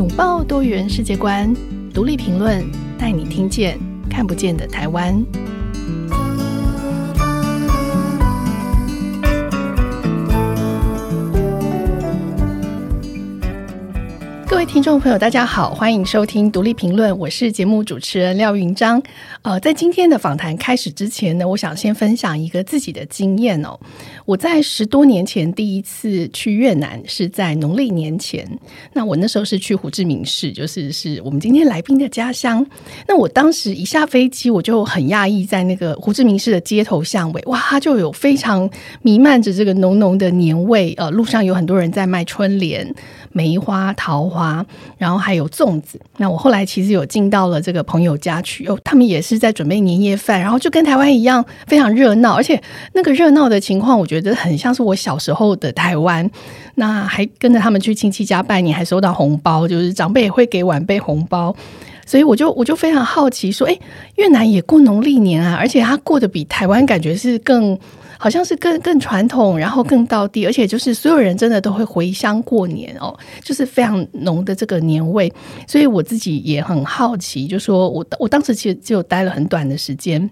拥抱多元世界观，独立评论，带你听见看不见的台湾。位听众朋友，大家好，欢迎收听独立评论，我是节目主持人廖云章。呃，在今天的访谈开始之前呢，我想先分享一个自己的经验哦。我在十多年前第一次去越南，是在农历年前。那我那时候是去胡志明市，就是是我们今天来宾的家乡。那我当时一下飞机，我就很讶异，在那个胡志明市的街头巷尾，哇，就有非常弥漫着这个浓浓的年味。呃，路上有很多人在卖春联。梅花、桃花，然后还有粽子。那我后来其实有进到了这个朋友家去，哦，他们也是在准备年夜饭，然后就跟台湾一样非常热闹，而且那个热闹的情况，我觉得很像是我小时候的台湾。那还跟着他们去亲戚家拜年，还收到红包，就是长辈也会给晚辈红包，所以我就我就非常好奇，说，哎，越南也过农历年啊，而且他过得比台湾感觉是更。好像是更更传统，然后更到地，而且就是所有人真的都会回乡过年哦，就是非常浓的这个年味。所以我自己也很好奇，就说我我当时其实就待了很短的时间，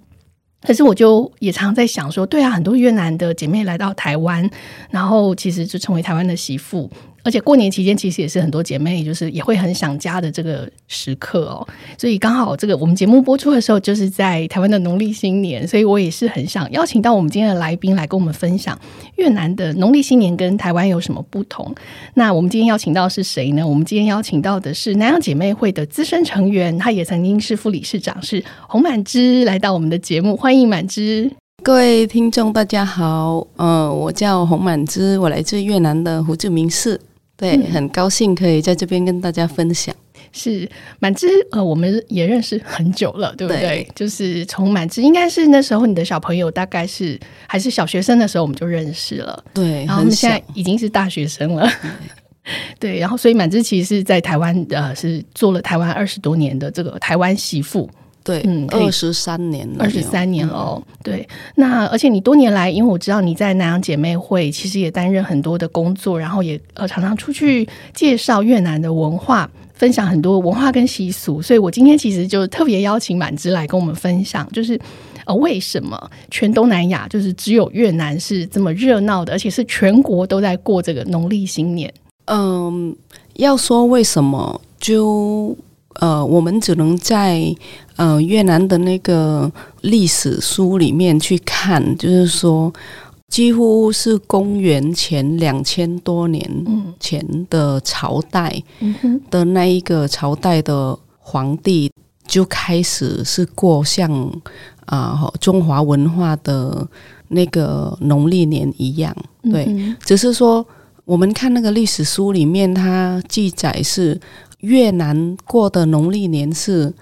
可是我就也常在想说，对啊，很多越南的姐妹来到台湾，然后其实就成为台湾的媳妇。而且过年期间，其实也是很多姐妹就是也会很想家的这个时刻哦。所以刚好这个我们节目播出的时候，就是在台湾的农历新年，所以我也是很想邀请到我们今天的来宾来跟我们分享越南的农历新年跟台湾有什么不同。那我们今天邀请到是谁呢？我们今天邀请到的是南洋姐妹会的资深成员，她也曾经是副理事长，是洪满芝来到我们的节目，欢迎满芝。各位听众大家好，呃，我叫洪满芝，我来自越南的胡志明市。对，很高兴可以在这边跟大家分享。是满芝，呃，我们也认识很久了，对不对？对，就是从满芝，应该是那时候你的小朋友大概是还是小学生的时候，我们就认识了。对，然后我们现在已经是大学生了。对，对，然后所以满芝其实是在台湾，呃，是做了台湾二十多年的这个台湾媳妇。对，嗯，二十三年了，二十三年了哦。对，那而且你多年来，因为我知道你在南洋姐妹会，其实也担任很多的工作，然后也呃常常出去介绍越南的文化，分享很多文化跟习俗。所以我今天其实就特别邀请满芝来跟我们分享，就是呃为什么全东南亚就是只有越南是这么热闹的，而且是全国都在过这个农历新年。嗯，要说为什么，就呃我们只能在。呃，越南的那个历史书里面去看，就是说，几乎是公元前两千多年前的朝代的那一个朝代的皇帝就开始是过像啊、呃、中华文化的那个农历年一样，对，只是说我们看那个历史书里面，它记载是越南过的农历年是。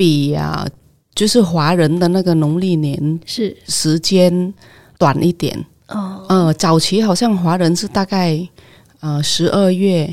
比啊，就是华人的那个农历年是时间短一点哦。呃，早期好像华人是大概呃十二月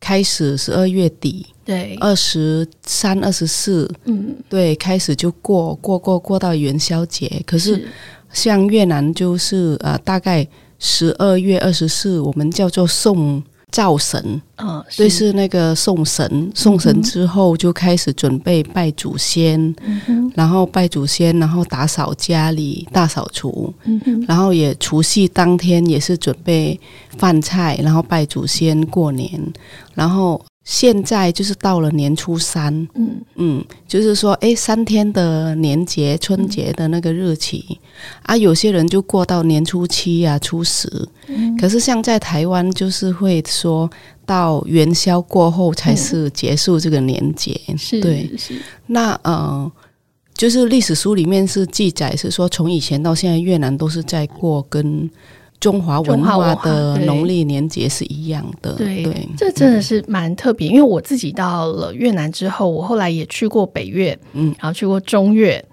开始，十二月底对，二十三、二十四，嗯，对，开始就过过过过到元宵节。可是像越南就是呃大概十二月二十四，我们叫做送。灶神，哦，所以是那个送神，送神之后就开始准备拜祖先，嗯、然后拜祖先，然后打扫家里，大扫除，嗯、然后也除夕当天也是准备饭菜，然后拜祖先过年，然后。现在就是到了年初三，嗯。嗯，就是说，哎，三天的年节、春节的那个日期、嗯、啊，有些人就过到年初七啊、初十，嗯、可是像在台湾，就是会说到元宵过后才是结束这个年节，嗯、对，那呃，就是历史书里面是记载是说，从以前到现在，越南都是在过跟。中华文化的农历年节是一样的，对，对这真的是蛮特别。嗯、因为我自己到了越南之后，我后来也去过北越，嗯，然后去过中越，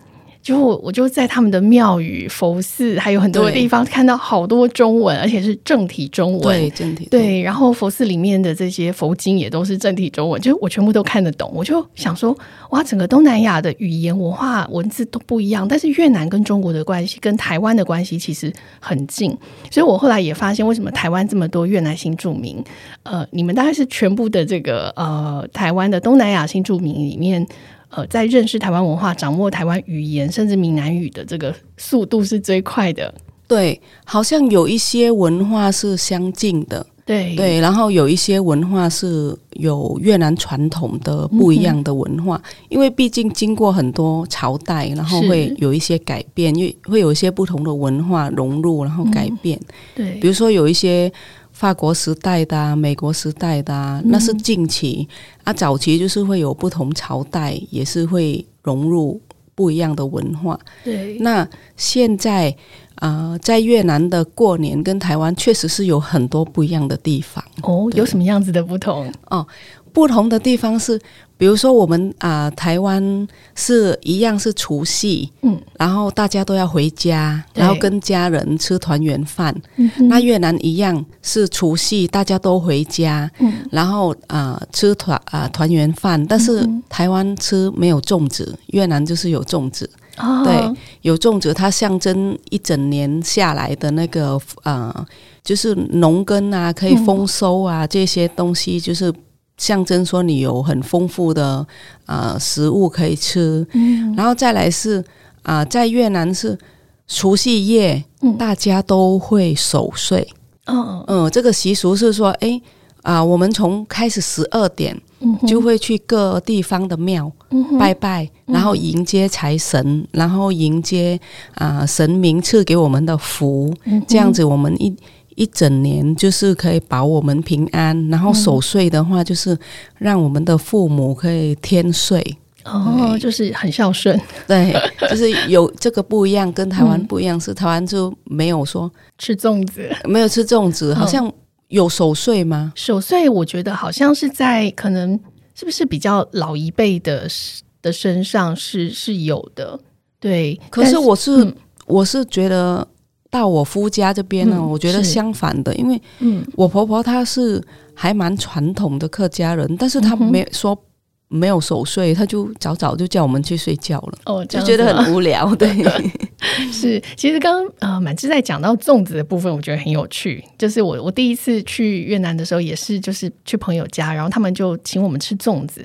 就我我就在他们的庙宇、佛寺，还有很多地方看到好多中文，而且是正体中文。对，正体。对，然后佛寺里面的这些佛经也都是正体中文，就我全部都看得懂。我就想说，哇，整个东南亚的语言、文化、文字都不一样，但是越南跟中国的关系、跟台湾的关系其实很近。所以我后来也发现，为什么台湾这么多越南新住民？呃，你们大概是全部的这个呃台湾的东南亚新住民里面。呃，在认识台湾文化、掌握台湾语言，甚至闽南语的这个速度是最快的。对，好像有一些文化是相近的。对对，然后有一些文化是有越南传统的不一样的文化，嗯、因为毕竟经过很多朝代，然后会有一些改变，因为会有一些不同的文化融入，然后改变。嗯、对，比如说有一些。法国时代的、啊、美国时代的、啊，那是近期、嗯、啊。早期就是会有不同朝代，也是会融入不一样的文化。对，那现在啊、呃，在越南的过年跟台湾确实是有很多不一样的地方。哦，有什么样子的不同？哦。不同的地方是，比如说我们啊、呃，台湾是一样是除夕，嗯，然后大家都要回家，然后跟家人吃团圆饭。嗯、那越南一样是除夕，大家都回家，嗯，然后啊、呃、吃团啊团圆饭。但是台湾吃没有粽子，越南就是有粽子。哦，对，有粽子，它象征一整年下来的那个啊、呃，就是农耕啊，可以丰收啊，嗯、这些东西就是。象征说你有很丰富的啊、呃、食物可以吃，嗯，然后再来是啊、呃，在越南是除夕夜，嗯，大家都会守岁，嗯嗯，这个习俗是说，哎啊、呃，我们从开始十二点，嗯，就会去各地方的庙，嗯，拜拜，然后迎接财神，然后迎接啊、呃、神明赐给我们的福，嗯，这样子我们一。一整年就是可以保我们平安，然后守岁的话，就是让我们的父母可以天岁哦，就是很孝顺。对，就是有这个不一样，跟台湾不一样，是台湾就没有说吃粽子，没有吃粽子，好像有守岁吗？守岁，我觉得好像是在可能是不是比较老一辈的的身上是是有的。对，可是我是、嗯、我是觉得。到我夫家这边呢，嗯、我觉得相反的，因为我婆婆她是还蛮传统的客家人，嗯、但是她没说没有守岁，她就早早就叫我们去睡觉了，哦，就觉得很无聊。对，是，其实刚刚呃满志在讲到粽子的部分，我觉得很有趣。就是我我第一次去越南的时候，也是就是去朋友家，然后他们就请我们吃粽子，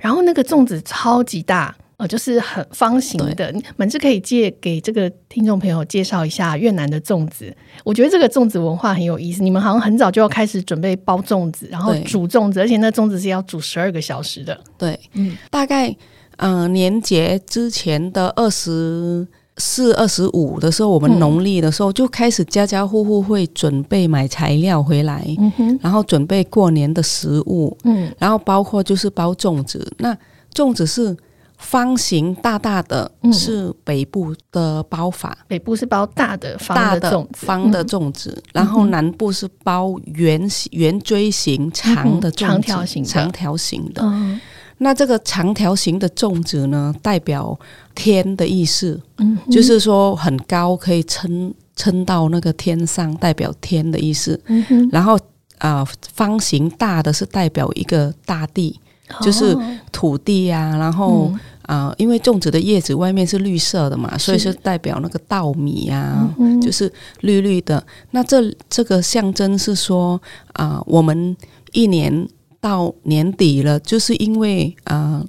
然后那个粽子超级大。哦，就是很方形的，满志可以借给这个听众朋友介绍一下越南的粽子。我觉得这个粽子文化很有意思。你们好像很早就要开始准备包粽子，然后煮粽子，而且那粽子是要煮十二个小时的。对，嗯，大概嗯、呃、年节之前的二十四、二十五的时候，我们农历的时候就开始家家户户会准备买材料回来，嗯，然后准备过年的食物，嗯，然后包括就是包粽子。那粽子是。方形大大的是北部的包法，嗯、北部是包大的方的粽子，方的粽子，嗯、然后南部是包圆形、圆锥形长的长条形、长条形的。嗯、那这个长条形的粽子呢，代表天的意思，嗯、就是说很高，可以撑撑到那个天上，代表天的意思。嗯、然后啊、呃，方形大的是代表一个大地，就是土地呀、啊，然后。嗯啊、呃，因为种植的叶子外面是绿色的嘛，所以是代表那个稻米啊，嗯、就是绿绿的。那这这个象征是说啊、呃，我们一年到年底了，就是因为啊、呃，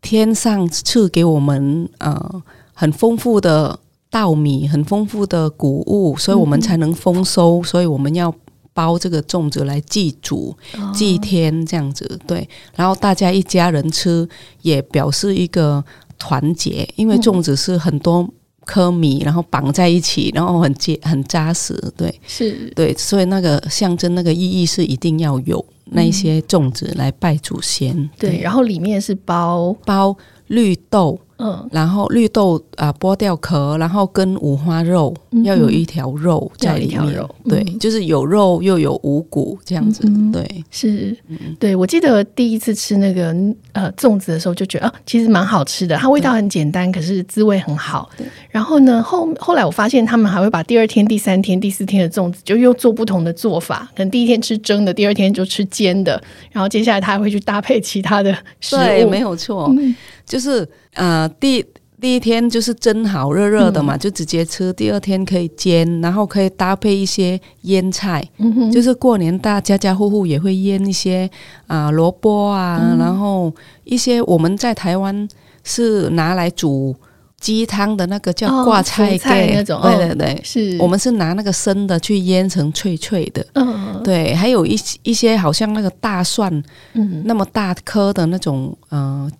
天上赐给我们啊、呃、很丰富的稻米，很丰富的谷物，所以我们才能丰收，嗯、所以我们要。包这个粽子来祭祖、祭天这样子，对。然后大家一家人吃，也表示一个团结，因为粽子是很多颗米，然后绑在一起，然后很结很扎实，对，是对。所以那个象征那个意义是一定要有那一些粽子来拜祖先，对。然后里面是包包绿豆。嗯，然后绿豆啊、呃，剥掉壳，然后跟五花肉、嗯、要有一条肉在里面，肉。对，嗯、就是有肉又有五谷这样子，嗯、对，是，对，我记得第一次吃那个呃粽子的时候，就觉得啊，其实蛮好吃的，它味道很简单，可是滋味很好。然后呢，后后来我发现他们还会把第二天、第三天、第四天的粽子就又做不同的做法，可能第一天吃蒸的，第二天就吃煎的，然后接下来他还会去搭配其他的食物，对，没有错，嗯、就是。呃，第第一天就是蒸好热热的嘛，嗯、就直接吃。第二天可以煎，然后可以搭配一些腌菜，就是过年大家家户户也会腌一些啊萝卜啊，嗯、然后一些我们在台湾是拿来煮鸡汤的那个叫挂菜，哦、菜那种，对对对，哦、是。我们是拿那个生的去腌成脆脆的，嗯，对，还有一一些好像那个大蒜，嗯，那么大颗的那种，呃。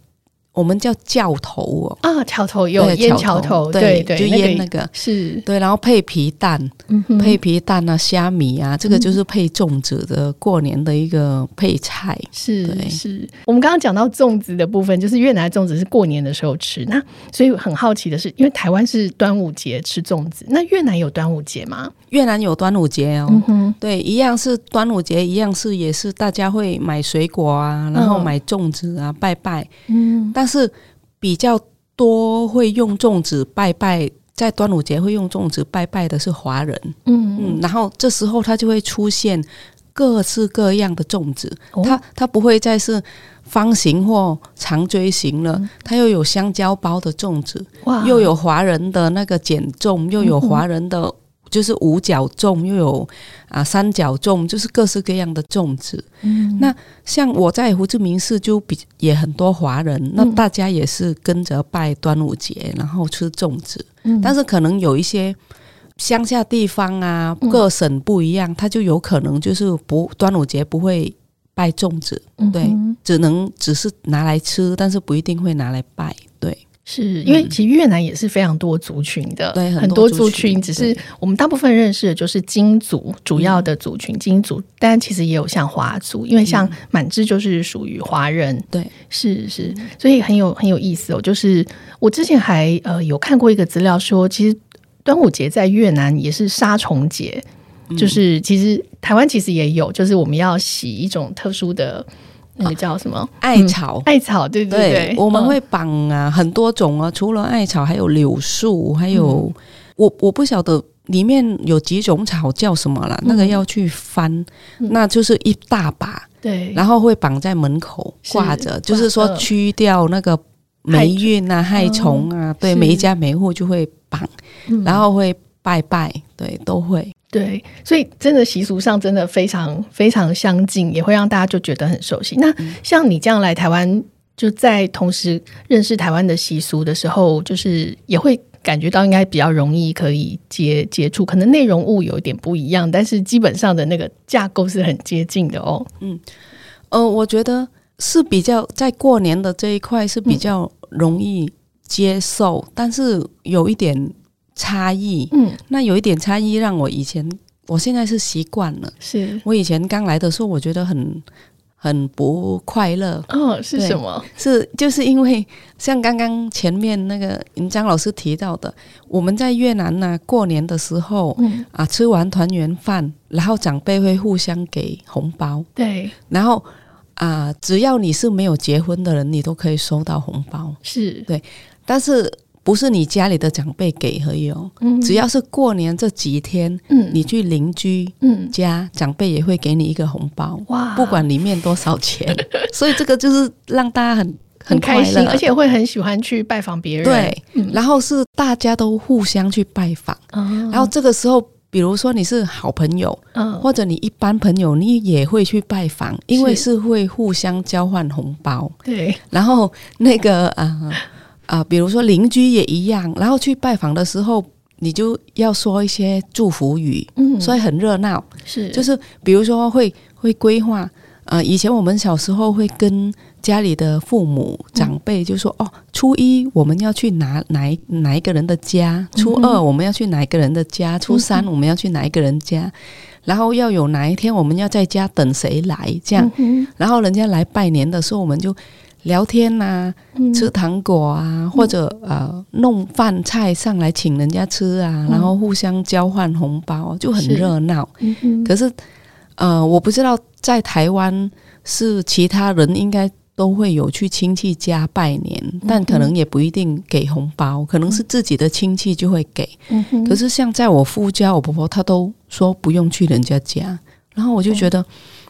我们叫教头哦，啊，桥头有腌桥头，对对，就腌那个。是，对，然后配皮蛋，配皮蛋啊，虾米啊，这个就是配粽子的过年的一个配菜。是是，我们刚刚讲到粽子的部分，就是越南粽子是过年的时候吃，那所以很好奇的是，因为台湾是端午节吃粽子，那越南有端午节吗？越南有端午节哦，对，一样是端午节，一样是也是大家会买水果啊，然后买粽子啊，拜拜，嗯，但但是比较多会用粽子拜拜，在端午节会用粽子拜拜的是华人，嗯。嗯，然后这时候它就会出现各式各样的粽子，哦、它它不会再是方形或长锥形了，嗯、它又有香蕉包的粽子，哇。又有华人的那个碱粽，又有华人的。就是五角粽，又有啊三角粽，就是各式各样的粽子。嗯，那像我在胡志明市就比也很多华人，嗯、那大家也是跟着拜端午节，然后吃粽子。嗯，但是可能有一些乡下地方啊，各省不一样，他就有可能就是不端午节不会拜粽子，对，只能只是拿来吃，但是不一定会拿来拜，对。是因为其实越南也是非常多族群的，对，很多族群，只是我们大部分认识的就是金族主要的族群，金族，但其实也有像华族，因为像满支就是属于华人，对，是是，所以很有很有意思哦。就是我之前还呃有看过一个资料说，其实端午节在越南也是杀虫节，就是其实台湾其实也有，就是我们要洗一种特殊的。那个叫什么？艾草？艾草，对对对，我们会绑啊，很多种啊，除了艾草，还有柳树，还有我我不晓得里面有几种草叫什么了，那个要去翻，那就是一大把，对，然后会绑在门口挂着，就是说驱掉那个霉运啊、害虫。啊，对，每一家每户就会绑，然后会拜拜，对，都会。对，所以真的习俗上真的非常非常相近，也会让大家就觉得很熟悉。那像你这样来台湾，就在同时认识台湾的习俗的时候，就是也会感觉到应该比较容易可以接接触，可能内容物有一点不一样，但是基本上的那个架构是很接近的哦。嗯，呃，我觉得是比较在过年的这一块是比较容易接受，嗯、但是有一点。差异，嗯，那有一点差异让我以前，我现在是习惯了。是我以前刚来的时候，我觉得很很不快乐。哦，是什么？是就是因为像刚刚前面那个云章老师提到的，我们在越南呢，过年的时候，嗯啊，吃完团圆饭，然后长辈会互相给红包。对，然后啊，只要你是没有结婚的人，你都可以收到红包。是对，但是。不是你家里的长辈给而已哦，嗯、只要是过年这几天，嗯、你去邻居家，嗯、长辈也会给你一个红包，哇，不管里面多少钱，所以这个就是让大家很 很开心，而且会很喜欢去拜访别人。对，嗯、然后是大家都互相去拜访，嗯、然后这个时候，比如说你是好朋友，嗯、或者你一般朋友，你也会去拜访，因为是。会互相交换红包。对，然后那个啊。呃啊、呃，比如说邻居也一样，然后去拜访的时候，你就要说一些祝福语，嗯，所以很热闹。是，就是比如说会会规划，呃，以前我们小时候会跟家里的父母长辈就说，嗯、哦，初一我们要去哪哪哪一个人的家，初二我们要去哪一个人的家，初三我们要去哪一个人家，然后要有哪一天我们要在家等谁来，这样，然后人家来拜年的时候，我们就。聊天呐、啊，嗯、吃糖果啊，或者呃弄饭菜上来请人家吃啊，嗯、然后互相交换红包，就很热闹。嗯、可是呃，我不知道在台湾是其他人应该都会有去亲戚家拜年，嗯、但可能也不一定给红包，可能是自己的亲戚就会给。嗯、可是像在我夫家，我婆婆她都说不用去人家家，然后我就觉得。嗯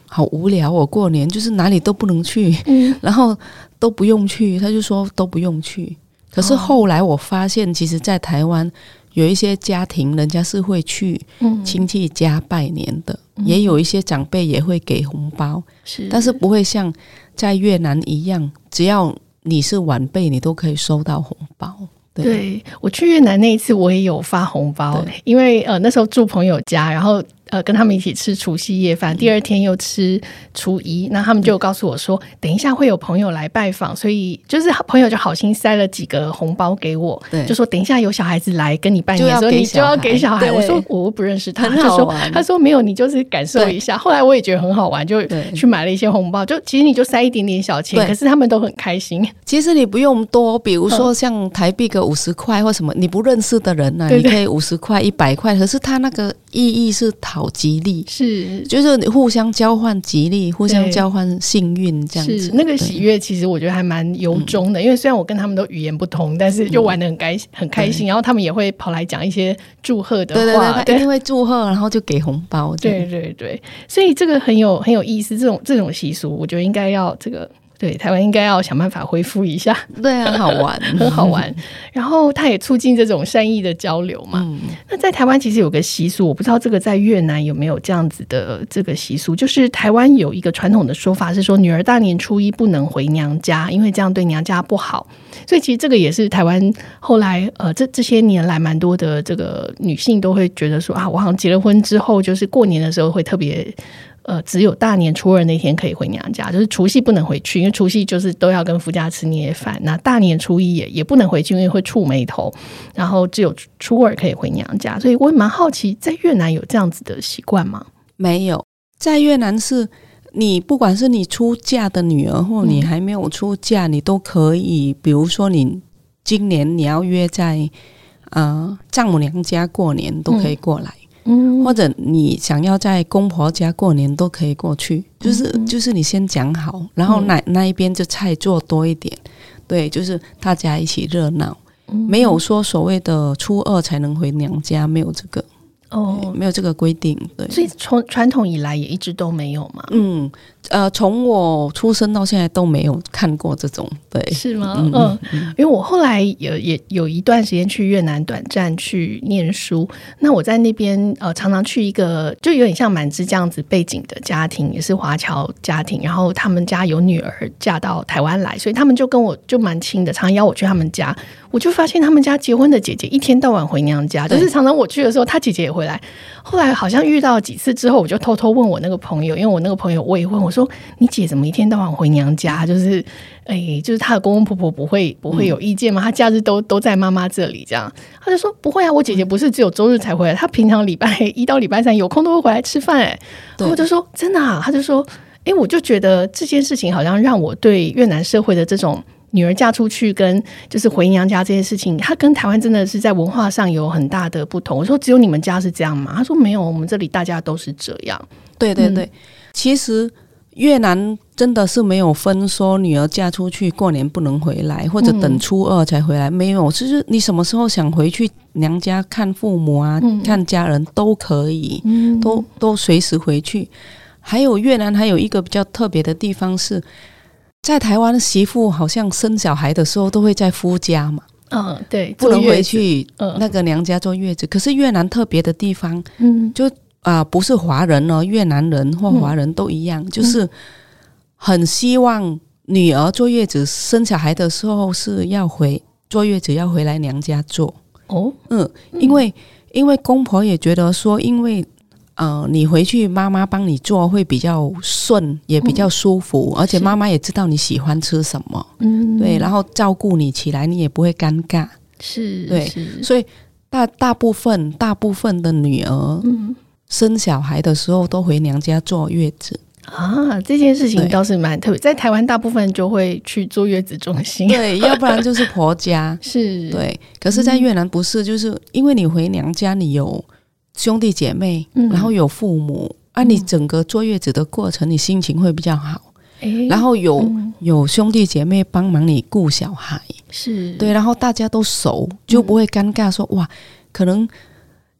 好无聊哦，过年就是哪里都不能去，嗯、然后都不用去，他就说都不用去。可是后来我发现，其实，在台湾有一些家庭，人家是会去亲戚家拜年的，嗯、也有一些长辈也会给红包，是，但是不会像在越南一样，只要你是晚辈，你都可以收到红包。对，我去越南那一次，我也有发红包，因为呃那时候住朋友家，然后。呃，跟他们一起吃除夕夜饭，第二天又吃初一，那他们就告诉我说，等一下会有朋友来拜访，所以就是朋友就好心塞了几个红包给我，对就说等一下有小孩子来跟你拜年的时候，你就要给小孩。我说我不认识他，他就说他说没有，你就是感受一下。后来我也觉得很好玩，就去买了一些红包，就其实你就塞一点点小钱，可是他们都很开心。其实你不用多，比如说像台币个五十块或什么，你不认识的人呢、你可以五十块、一百块，可是他那个意义是。好吉利是，就是互相交换吉利，互相交换幸运这样子。是那个喜悦，其实我觉得还蛮由衷的。嗯、因为虽然我跟他们都语言不通，但是就玩的很开心，很开心。然后他们也会跑来讲一些祝贺的话，对对对，他一定会祝贺，然后就给红包。对对对，所以这个很有很有意思。这种这种习俗，我觉得应该要这个。对，台湾应该要想办法恢复一下。对啊，很好玩，很好玩。然后它也促进这种善意的交流嘛。嗯、那在台湾其实有个习俗，我不知道这个在越南有没有这样子的这个习俗，就是台湾有一个传统的说法是说，女儿大年初一不能回娘家，因为这样对娘家不好。所以其实这个也是台湾后来呃这这些年来蛮多的这个女性都会觉得说啊，我好像结了婚之后，就是过年的时候会特别。呃，只有大年初二那天可以回娘家，就是除夕不能回去，因为除夕就是都要跟夫家吃年夜饭。那大年初一也也不能回去，因为会触霉头。然后只有初二可以回娘家，所以我也蛮好奇，在越南有这样子的习惯吗？没有，在越南是你不管是你出嫁的女儿，或你还没有出嫁，嗯、你都可以。比如说你今年你要约在呃丈母娘家过年，都可以过来。嗯或者你想要在公婆家过年都可以过去，就是就是你先讲好，然后那那一边就菜做多一点，对，就是大家一起热闹，没有说所谓的初二才能回娘家，没有这个。哦，没有这个规定，对，所以从传统以来也一直都没有嘛，嗯。呃，从我出生到现在都没有看过这种，对，是吗？嗯，嗯，因为我后来也也有一段时间去越南短暂去念书，那我在那边呃常常去一个就有点像满枝这样子背景的家庭，也是华侨家庭，然后他们家有女儿嫁到台湾来，所以他们就跟我就蛮亲的，常常邀我去他们家，我就发现他们家结婚的姐姐一天到晚回娘家，就是常常我去的时候，她姐姐也回来。后来好像遇到几次之后，我就偷偷问我那个朋友，因为我那个朋友我也问我说：“你姐怎么一天到晚回娘家？就是，哎，就是她的公公婆婆不会不会有意见吗？她假日都都在妈妈这里这样？”她就说：“不会啊，我姐姐不是只有周日才回来，她平常礼拜一到礼拜三有空都会回来吃饭。”哎，我就说：“真的啊？”她就说：“哎，我就觉得这件事情好像让我对越南社会的这种。”女儿嫁出去跟就是回娘家这件事情，她跟台湾真的是在文化上有很大的不同。我说只有你们家是这样吗？她说没有，我们这里大家都是这样。对对对，嗯、其实越南真的是没有分说女儿嫁出去过年不能回来，或者等初二才回来，嗯、没有，就是你什么时候想回去娘家看父母啊，嗯、看家人都可以，嗯、都都随时回去。还有越南还有一个比较特别的地方是。在台湾，媳妇好像生小孩的时候都会在夫家嘛，嗯，对，不能回去那个娘家坐月子。可是越南特别的地方，嗯，就啊、呃，不是华人哦，越南人或华人都一样，嗯、就是很希望女儿坐月子生小孩的时候是要回坐月子要回来娘家坐哦，嗯，因为因为公婆也觉得说，因为。呃，你回去妈妈帮你做会比较顺，也比较舒服，嗯、而且妈妈也知道你喜欢吃什么，嗯，对，然后照顾你起来，你也不会尴尬，是，对，所以大大部分大部分的女儿，嗯，生小孩的时候都回娘家坐月子，啊，这件事情倒是蛮特别，在台湾大部分就会去坐月子中心，对，要不然就是婆家，是。对。可是，在越南不是，就是因为你回娘家，你有兄弟姐妹，嗯、然后有父母，啊，你整个坐月子的过程，你心情会比较好。诶？然后有、嗯、有兄弟姐妹帮忙你顾小孩，是。对，然后大家都熟，就不会尴尬说，说、嗯、哇，可能。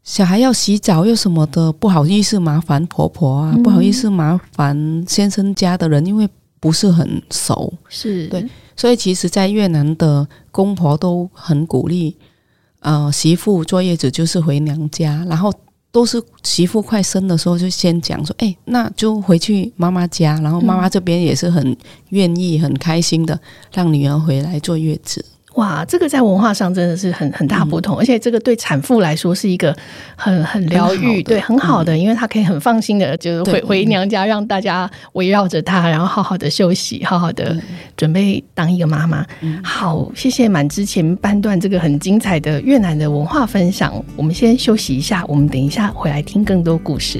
小孩要洗澡又什么的，不好意思麻烦婆婆啊，嗯、不好意思麻烦先生家的人，因为不是很熟，是。对，所以其实，在越南的公婆都很鼓励，呃，媳妇坐月子就是回娘家，然后都是媳妇快生的时候就先讲说，哎，那就回去妈妈家，然后妈妈这边也是很愿意、很开心的让女儿回来坐月子。哇，这个在文化上真的是很很大不同，嗯、而且这个对产妇来说是一个很很疗愈，对，很好的，嗯、因为她可以很放心的，就是回回娘家，让大家围绕着她，然后好好的休息，好好的准备当一个妈妈。嗯、好，谢谢满之前半段这个很精彩的越南的文化分享，我们先休息一下，我们等一下回来听更多故事。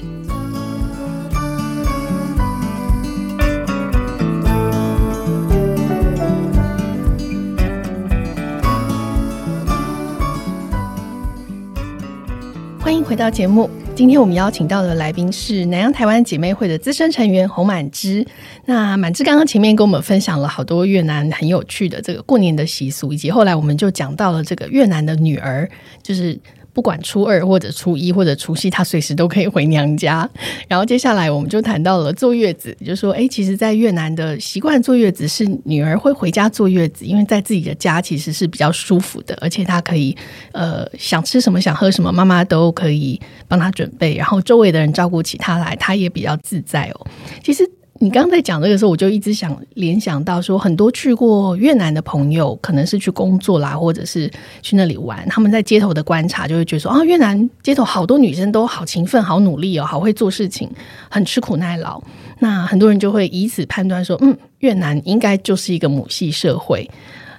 回到节目。今天我们邀请到的来宾是南洋台湾姐妹会的资深成员洪满之。那满之刚刚前面跟我们分享了好多越南很有趣的这个过年的习俗，以及后来我们就讲到了这个越南的女儿，就是。不管初二或者初一或者除夕，她随时都可以回娘家。然后接下来我们就谈到了坐月子，就说，哎，其实，在越南的习惯坐月子是女儿会回家坐月子，因为在自己的家其实是比较舒服的，而且她可以，呃，想吃什么想喝什么，妈妈都可以帮她准备，然后周围的人照顾起她来，她也比较自在哦。其实。你刚才讲这个时候，我就一直想联想到说，很多去过越南的朋友，可能是去工作啦，或者是去那里玩，他们在街头的观察，就会觉得说，啊，越南街头好多女生都好勤奋、好努力哦，好会做事情，很吃苦耐劳。那很多人就会以此判断说，嗯，越南应该就是一个母系社会。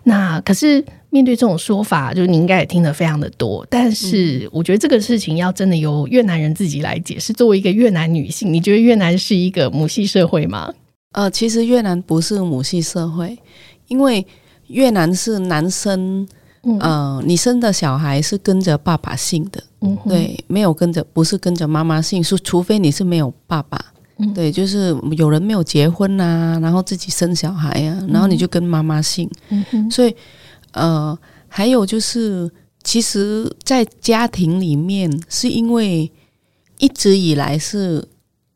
那可是。面对这种说法，就是你应该也听得非常的多。但是，我觉得这个事情要真的由越南人自己来解释。作为一个越南女性，你觉得越南是一个母系社会吗？呃，其实越南不是母系社会，因为越南是男生，嗯、呃，你生的小孩是跟着爸爸姓的，嗯，对，没有跟着，不是跟着妈妈姓，是除非你是没有爸爸，嗯、对，就是有人没有结婚啊，然后自己生小孩啊，然后你就跟妈妈姓，嗯哼，所以。呃，还有就是，其实，在家庭里面，是因为一直以来是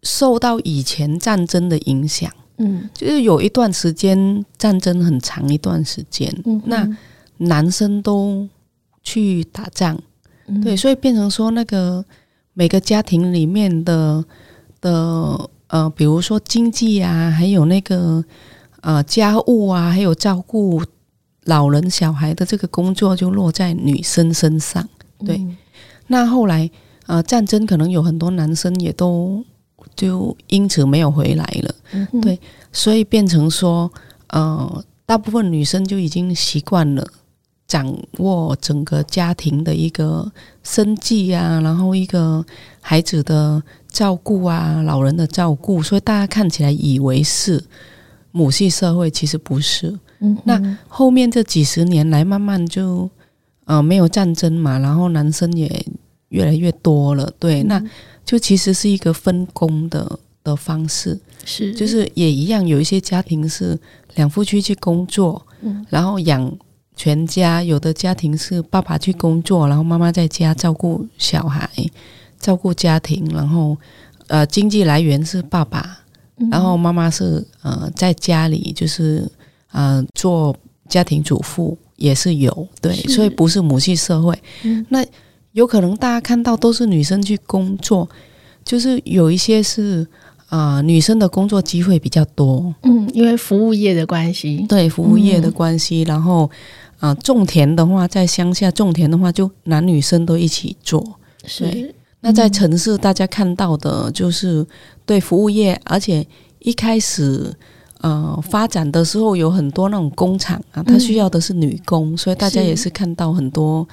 受到以前战争的影响，嗯，就是有一段时间战争很长一段时间，嗯，那男生都去打仗，嗯，对，所以变成说那个每个家庭里面的的呃，比如说经济啊，还有那个呃家务啊，还有照顾。老人小孩的这个工作就落在女生身上，对。嗯、那后来，呃，战争可能有很多男生也都就因此没有回来了，嗯、对。所以变成说，呃，大部分女生就已经习惯了掌握整个家庭的一个生计啊，然后一个孩子的照顾啊，老人的照顾，所以大家看起来以为是母系社会，其实不是。嗯、那后面这几十年来，慢慢就呃没有战争嘛，然后男生也越来越多了，对，嗯、那就其实是一个分工的的方式，是，就是也一样，有一些家庭是两夫妻去工作，嗯，然后养全家；有的家庭是爸爸去工作，然后妈妈在家照顾小孩、照顾家庭，然后呃经济来源是爸爸，然后妈妈是呃在家里就是。嗯、呃，做家庭主妇也是有，对，所以不是母系社会。嗯、那有可能大家看到都是女生去工作，就是有一些是啊、呃，女生的工作机会比较多。嗯，因为服务业的关系，对，服务业的关系。嗯、然后啊、呃，种田的话，在乡下种田的话，就男女生都一起做。是，嗯、那在城市大家看到的就是对服务业，而且一开始。呃，发展的时候有很多那种工厂啊，它需要的是女工，嗯、所以大家也是看到很多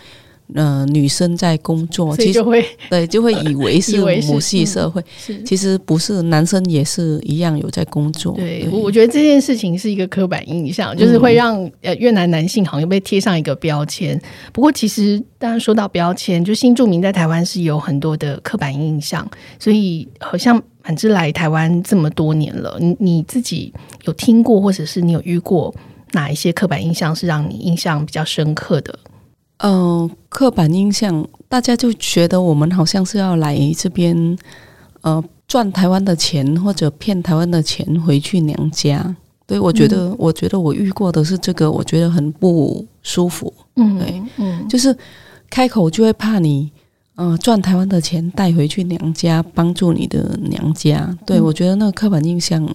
呃女生在工作，其实就会对就会以为是母系社会，嗯、其实不是，男生也是一样有在工作。对，对我觉得这件事情是一个刻板印象，就是会让呃越南男性好像被贴上一个标签。嗯、不过其实当然说到标签，就新住民在台湾是有很多的刻板印象，所以好像满芝来台湾这么多年了，你你自己有听过或者是你有遇过哪一些刻板印象是让你印象比较深刻的？嗯、呃，刻板印象，大家就觉得我们好像是要来这边，呃，赚台湾的钱或者骗台湾的钱回去娘家。对，我觉得，嗯、我觉得我遇过的是这个，我觉得很不舒服。嗯，对，嗯，就是开口就会怕你，呃，赚台湾的钱带回去娘家，帮助你的娘家。对，嗯、我觉得那个刻板印象，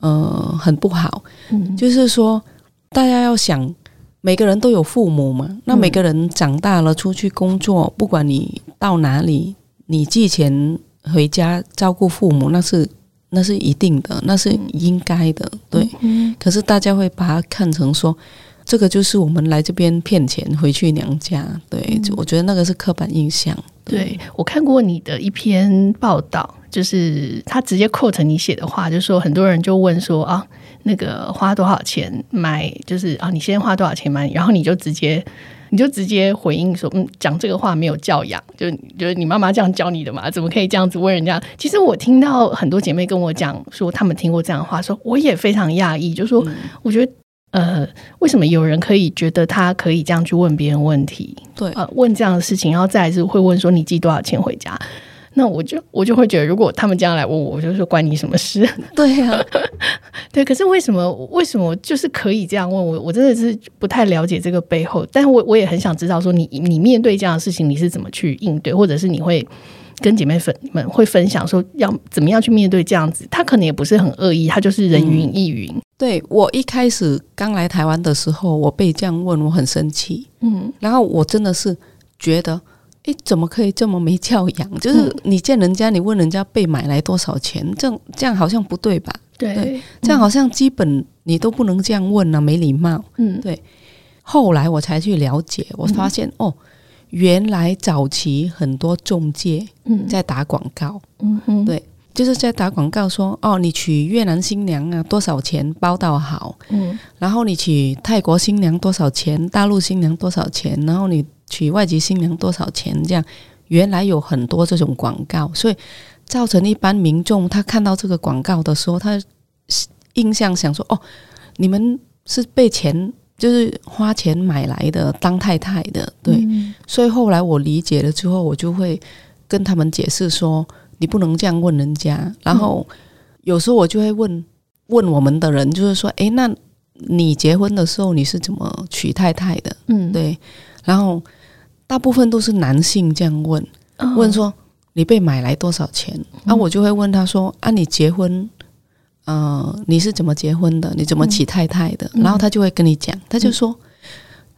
呃，很不好。嗯，就是说，大家要想。每个人都有父母嘛，那每个人长大了出去工作，嗯、不管你到哪里，你寄钱回家照顾父母，那是那是一定的，那是应该的，对。嗯、可是大家会把它看成说，这个就是我们来这边骗钱回去娘家，对，嗯、我觉得那个是刻板印象。对，我看过你的一篇报道，就是他直接 quote 你写的话，就是说很多人就问说啊。那个花多少钱买？就是啊，你先花多少钱买？然后你就直接，你就直接回应说，嗯，讲这个话没有教养，就就是你妈妈这样教你的嘛？怎么可以这样子问人家？其实我听到很多姐妹跟我讲说，她们听过这样的话，说我也非常讶异，就说我觉得，呃，为什么有人可以觉得他可以这样去问别人问题？对，呃，问这样的事情，然后再来是会问说你寄多少钱回家？那我就我就会觉得，如果他们将来问我，我就说关你什么事？对呀、啊，对。可是为什么为什么就是可以这样问我？我真的是不太了解这个背后。但是我我也很想知道，说你你面对这样的事情，你是怎么去应对，或者是你会跟姐妹粉们会分享说要怎么样去面对这样子？他可能也不是很恶意，他就是人云亦云。嗯、对，我一开始刚来台湾的时候，我被这样问，我很生气。嗯，然后我真的是觉得。诶，怎么可以这么没教养？就是你见人家，你问人家被买来多少钱，这样这样好像不对吧？对，对，这样好像基本你都不能这样问呢、啊，没礼貌。嗯，对。后来我才去了解，我发现、嗯、哦，原来早期很多中介在打广告。嗯哼，对，就是在打广告说哦，你娶越南新娘啊，多少钱包到好？嗯，然后你娶泰国新娘多少钱？大陆新娘多少钱？然后你。娶外籍新娘多少钱？这样原来有很多这种广告，所以造成一般民众他看到这个广告的时候，他印象想说：“哦，你们是被钱就是花钱买来的当太太的。”对，嗯、所以后来我理解了之后，我就会跟他们解释说：“你不能这样问人家。”然后有时候我就会问问我们的人，就是说：“诶，那你结婚的时候你是怎么娶太太的？”嗯，对，然后。大部分都是男性这样问，问说你被买来多少钱？那、嗯啊、我就会问他说：啊，你结婚，呃，你是怎么结婚的？你怎么娶太太的？嗯、然后他就会跟你讲，他就说、嗯、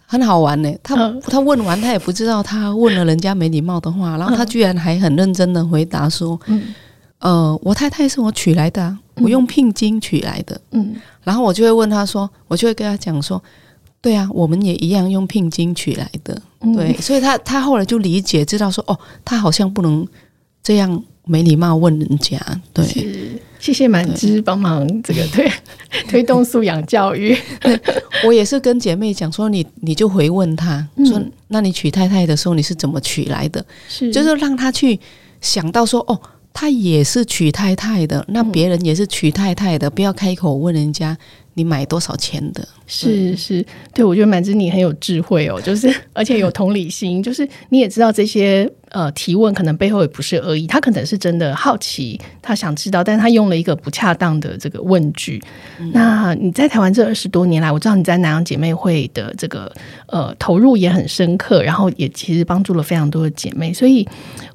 很好玩呢。他他问完，他也不知道他问了人家没礼貌的话，然后他居然还很认真的回答说：嗯、呃，我太太是我娶来的，我用聘金娶来的。嗯，然后我就会问他说，我就会跟他讲说。对啊，我们也一样用聘金取来的，嗯、对，所以他他后来就理解，知道说哦，他好像不能这样没礼貌问人家。对，谢谢满枝帮忙这个 推推动素养教育。我也是跟姐妹讲说，你你就回问他说，嗯、那你娶太太的时候你是怎么娶来的？是，就是让他去想到说，哦，他也是娶太太的，那别人也是娶太太的，不要开口问人家。你买多少钱的？是是，对，我觉得满芝你很有智慧哦，就是而且有同理心，就是你也知道这些。呃，提问可能背后也不是恶意，他可能是真的好奇，他想知道，但是他用了一个不恰当的这个问句。嗯、那你在台湾这二十多年来，我知道你在南洋姐妹会的这个呃投入也很深刻，然后也其实帮助了非常多的姐妹，所以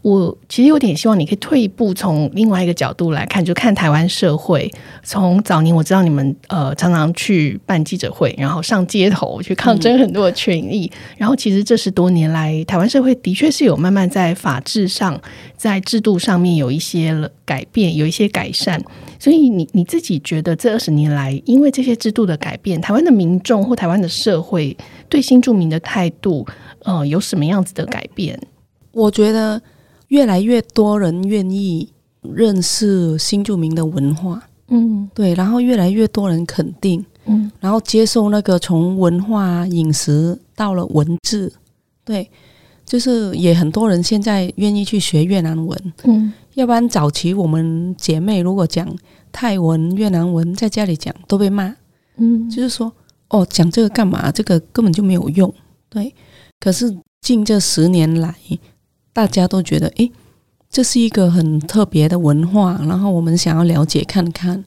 我其实有点希望你可以退一步，从另外一个角度来看，就看台湾社会。从早年我知道你们呃常常去办记者会，然后上街头去抗争很多的权益。然后其实这十多年来，台湾社会的确是有慢慢在法制上、在制度上面有一些改变，有一些改善。所以你你自己觉得这二十年来，因为这些制度的改变，台湾的民众或台湾的社会对新住民的态度，呃，有什么样子的改变？我觉得越来越多人愿意认识新住民的文化，嗯，对，然后越来越多人肯定，嗯，然后接受那个从文化、饮食到了文字，对，就是也很多人现在愿意去学越南文，嗯。要不然早期我们姐妹如果讲泰文、越南文，在家里讲都被骂，嗯，就是说哦，讲这个干嘛？这个根本就没有用，对。可是近这十年来，大家都觉得，诶，这是一个很特别的文化，然后我们想要了解看看。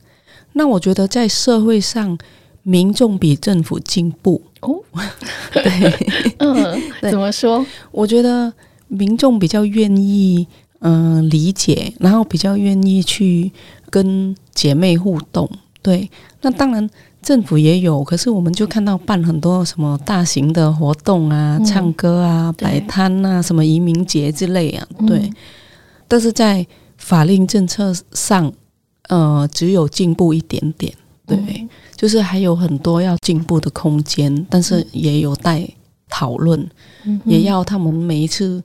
那我觉得在社会上，民众比政府进步哦。对，嗯，怎么说？我觉得民众比较愿意。嗯、呃，理解，然后比较愿意去跟姐妹互动。对，那当然政府也有，可是我们就看到办很多什么大型的活动啊，嗯、唱歌啊，摆摊啊，什么移民节之类啊。对，嗯、但是在法令政策上，呃，只有进步一点点。对，嗯、就是还有很多要进步的空间，但是也有待讨论，嗯、也要他们每一次。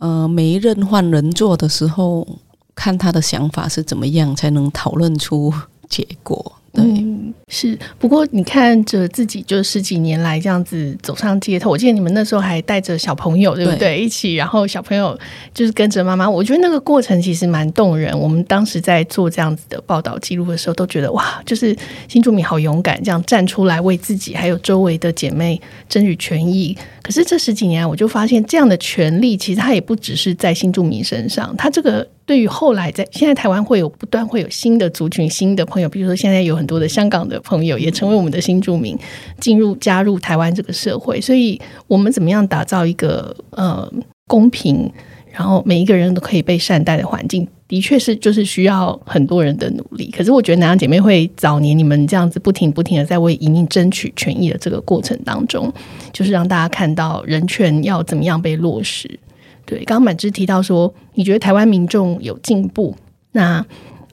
呃，每一任换人做的时候，看他的想法是怎么样，才能讨论出结果。对，嗯、是。不过你看着自己就十几年来这样子走上街头，我记得你们那时候还带着小朋友，对不对？对，一起，然后小朋友就是跟着妈妈。我觉得那个过程其实蛮动人。我们当时在做这样子的报道记录的时候，都觉得哇，就是新住民好勇敢，这样站出来为自己还有周围的姐妹争取权益。可是这十几年来，我就发现这样的权利其实它也不只是在新住民身上，它这个对于后来在现在台湾会有不断会有新的族群、新的朋友，比如说现在有很多的香港的朋友也成为我们的新住民，进入加入台湾这个社会。所以，我们怎么样打造一个呃公平，然后每一个人都可以被善待的环境？的确是，就是需要很多人的努力。可是我觉得南洋姐妹会早年你们这样子不停不停的在为移民争取权益的这个过程当中，就是让大家看到人权要怎么样被落实。对，刚刚满枝提到说，你觉得台湾民众有进步，那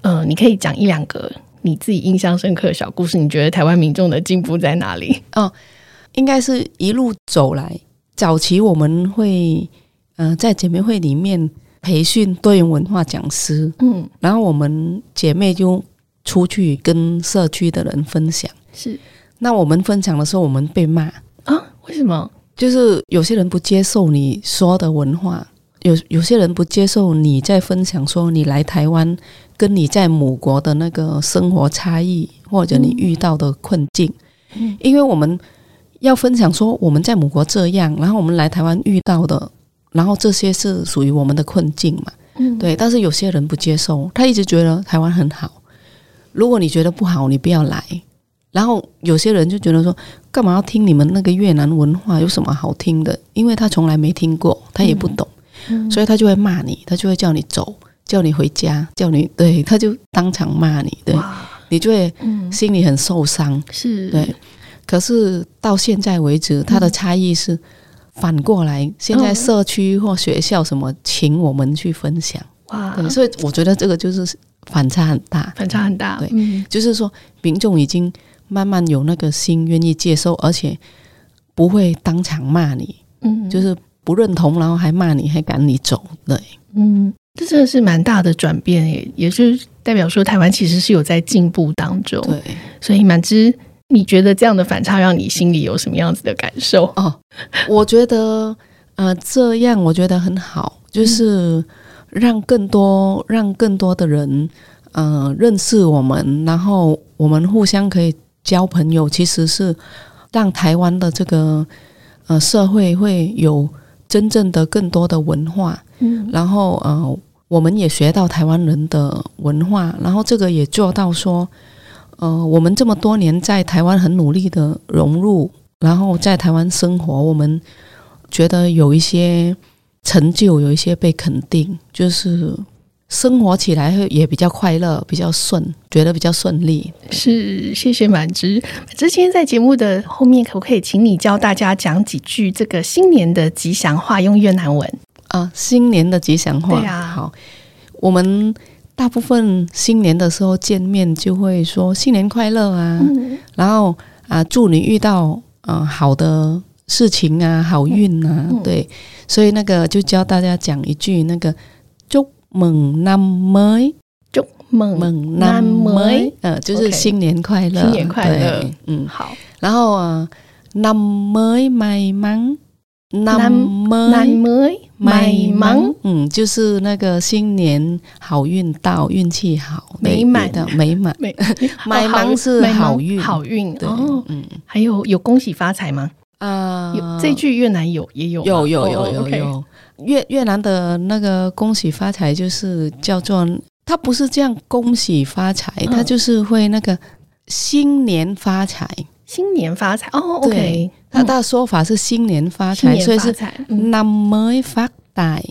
呃，你可以讲一两个你自己印象深刻的小故事。你觉得台湾民众的进步在哪里？哦，应该是一路走来，早期我们会呃在姐妹会里面。培训多元文化讲师，嗯，然后我们姐妹就出去跟社区的人分享。是，那我们分享的时候，我们被骂啊？为什么？就是有些人不接受你说的文化，有有些人不接受你在分享说你来台湾跟你在母国的那个生活差异，或者你遇到的困境。嗯，因为我们要分享说我们在母国这样，然后我们来台湾遇到的。然后这些是属于我们的困境嘛？嗯，对。但是有些人不接受，他一直觉得台湾很好。如果你觉得不好，你不要来。然后有些人就觉得说，干嘛要听你们那个越南文化？有什么好听的？因为他从来没听过，他也不懂，嗯，所以他就会骂你，他就会叫你走，叫你回家，叫你对，他就当场骂你，对，你就会心里很受伤。是，对。可是到现在为止，他的差异是。反过来，现在社区或学校什么，请我们去分享哇，所以我觉得这个就是反差很大，反差很大。对，嗯、就是说民众已经慢慢有那个心愿意接受，而且不会当场骂你，嗯，就是不认同，然后还骂你，还赶你走。对，嗯，这真的是蛮大的转变，也也是代表说台湾其实是有在进步当中。对，所以满之。你觉得这样的反差让你心里有什么样子的感受？哦，我觉得，呃，这样我觉得很好，就是让更多让更多的人，呃，认识我们，然后我们互相可以交朋友，其实是让台湾的这个呃社会会有真正的更多的文化，嗯，然后呃，我们也学到台湾人的文化，然后这个也做到说。呃，我们这么多年在台湾很努力的融入，然后在台湾生活，我们觉得有一些成就，有一些被肯定，就是生活起来会也比较快乐，比较顺，觉得比较顺利。是，谢谢满枝。之前在节目的后面，可不可以请你教大家讲几句这个新年的吉祥话，用越南文啊？新年的吉祥话，对啊，好，我们大部分新年的时候见面就会说新年快乐啊，嗯、然后啊，祝你遇到啊好的事情啊，好运啊，嗯、对，所以那个就教大家讲一句那个。猛南梅，就猛猛南梅，呃，就是新年快乐，新年快乐，嗯，好。然后啊，南梅买忙，南南梅买忙，嗯，就是那个新年好运到，运气好，美满的美满，买忙是好运，好运。哦，嗯，还有有恭喜发财吗？啊，有这句越南有也有，有有有有有。越越南的那个恭喜发财就是叫做，他不是这样恭喜发财，他就是会那个新年发财，新年发财哦。OK，他的说法是新年发财，所以是 Nam mới phát tài。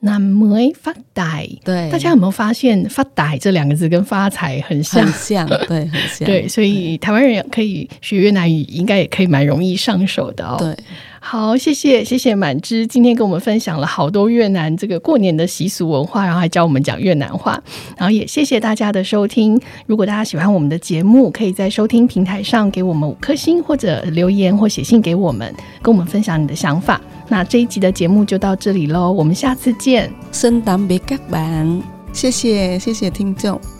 Nam mới phát tài。对，大家有没有发现发 tài 这两个字跟发财很像？很像，对，很像。对，所以台湾人可以学越南语，应该也可以蛮容易上手的哦。对。好，谢谢谢谢满之，今天跟我们分享了好多越南这个过年的习俗文化，然后还教我们讲越南话，然后也谢谢大家的收听。如果大家喜欢我们的节目，可以在收听平台上给我们五颗星，或者留言或写信给我们，跟我们分享你的想法。那这一集的节目就到这里喽，我们下次见。圣诞别各版，谢谢谢谢听众。